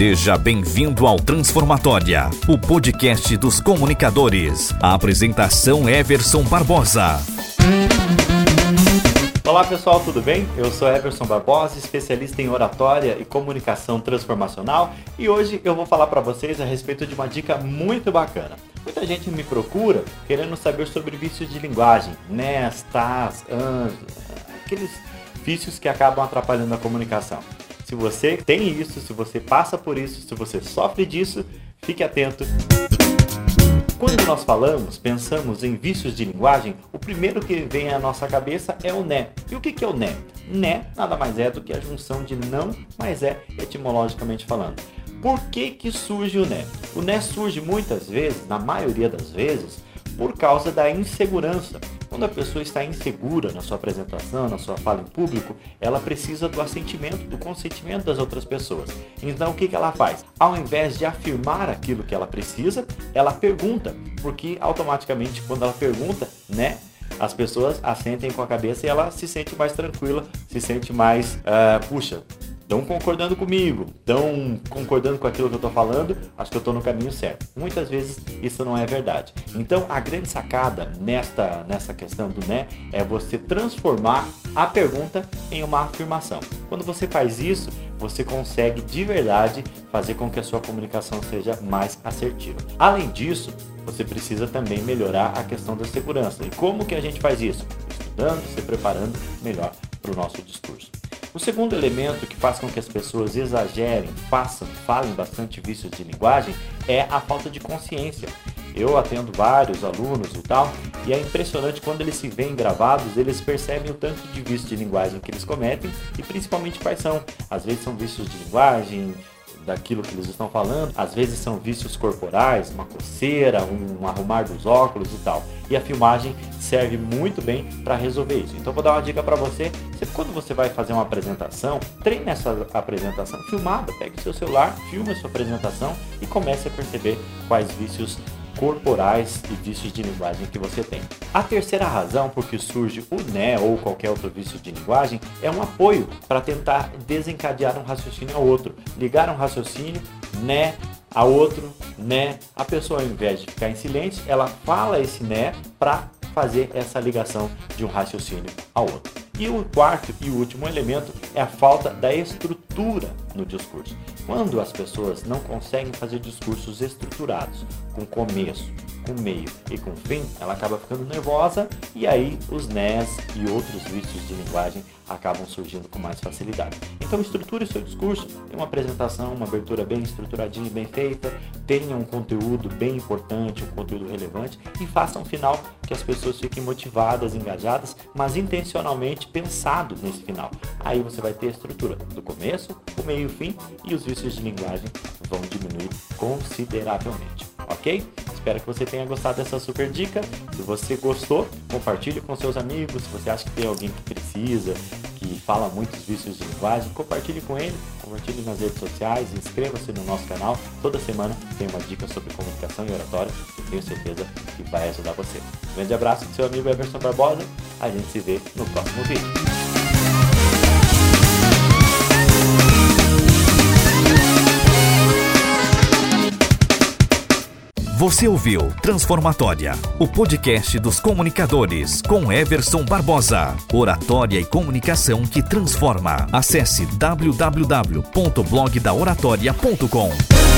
Seja bem-vindo ao Transformatória, o podcast dos comunicadores. A apresentação Everson Barbosa. Olá pessoal, tudo bem? Eu sou Everson Barbosa, especialista em oratória e comunicação transformacional, e hoje eu vou falar para vocês a respeito de uma dica muito bacana. Muita gente me procura querendo saber sobre vícios de linguagem, nes, tas, ans, aqueles vícios que acabam atrapalhando a comunicação. Se você tem isso, se você passa por isso, se você sofre disso, fique atento. Quando nós falamos, pensamos em vícios de linguagem, o primeiro que vem à nossa cabeça é o né. E o que é o né? Né nada mais é do que a junção de não mais é, etimologicamente falando. Por que, que surge o né? O né surge muitas vezes, na maioria das vezes, por causa da insegurança. Quando a pessoa está insegura na sua apresentação, na sua fala em público, ela precisa do assentimento, do consentimento das outras pessoas. Então o que, que ela faz? Ao invés de afirmar aquilo que ela precisa, ela pergunta, porque automaticamente quando ela pergunta, né, as pessoas assentem com a cabeça e ela se sente mais tranquila, se sente mais, uh, puxa, estão concordando comigo, estão concordando com aquilo que eu estou falando, acho que eu estou no caminho certo. Muitas vezes isso não é verdade. Então a grande sacada nesta, nessa questão do né é você transformar a pergunta em uma afirmação. Quando você faz isso, você consegue de verdade fazer com que a sua comunicação seja mais assertiva. Além disso, você precisa também melhorar a questão da segurança. E como que a gente faz isso? Estudando, se preparando melhor para o nosso discurso. O segundo elemento que faz com que as pessoas exagerem, façam, falem bastante vícios de linguagem é a falta de consciência. Eu atendo vários alunos e tal, e é impressionante quando eles se veem gravados, eles percebem o tanto de vícios de linguagem que eles cometem e principalmente quais são. Às vezes são vícios de linguagem, daquilo que eles estão falando. Às vezes são vícios corporais, uma coceira, um arrumar dos óculos e tal. E a filmagem serve muito bem para resolver isso. Então vou dar uma dica para você. Quando você vai fazer uma apresentação, treine essa apresentação filmada. Pegue seu celular, filme a sua apresentação e comece a perceber quais vícios corporais e vícios de linguagem que você tem. A terceira razão por que surge o né ou qualquer outro vício de linguagem é um apoio para tentar desencadear um raciocínio ao outro, ligar um raciocínio, né, a outro, né. A pessoa ao invés de ficar em silêncio, ela fala esse né para fazer essa ligação de um raciocínio ao outro. E o quarto e último elemento é a falta da estrutura no discurso. Quando as pessoas não conseguem fazer discursos estruturados, com começo, com meio e com fim, ela acaba ficando nervosa e aí os NES e outros vícios de linguagem acabam surgindo com mais facilidade. Então estruture seu discurso, tenha uma apresentação, uma abertura bem estruturadinha e bem feita, tenha um conteúdo bem importante, um conteúdo relevante e faça um final que as pessoas fiquem motivadas, engajadas, mas intencionalmente pensado nesse final. Aí você vai ter a estrutura do começo, o meio e o fim e os vícios de linguagem vão diminuir consideravelmente, ok? Espero que você tenha gostado dessa super dica. Se você gostou, compartilhe com seus amigos. Se você acha que tem alguém que precisa, que fala muitos vícios de linguagem, compartilhe com ele, compartilhe nas redes sociais, inscreva-se no nosso canal. Toda semana tem uma dica sobre comunicação e oratória e tenho certeza que vai ajudar você. Um grande abraço do seu amigo Everson Barbosa. A gente se vê no próximo vídeo. Você ouviu Transformatória, o podcast dos comunicadores com Everson Barbosa. Oratória e comunicação que transforma. Acesse www.blogdaoratoria.com.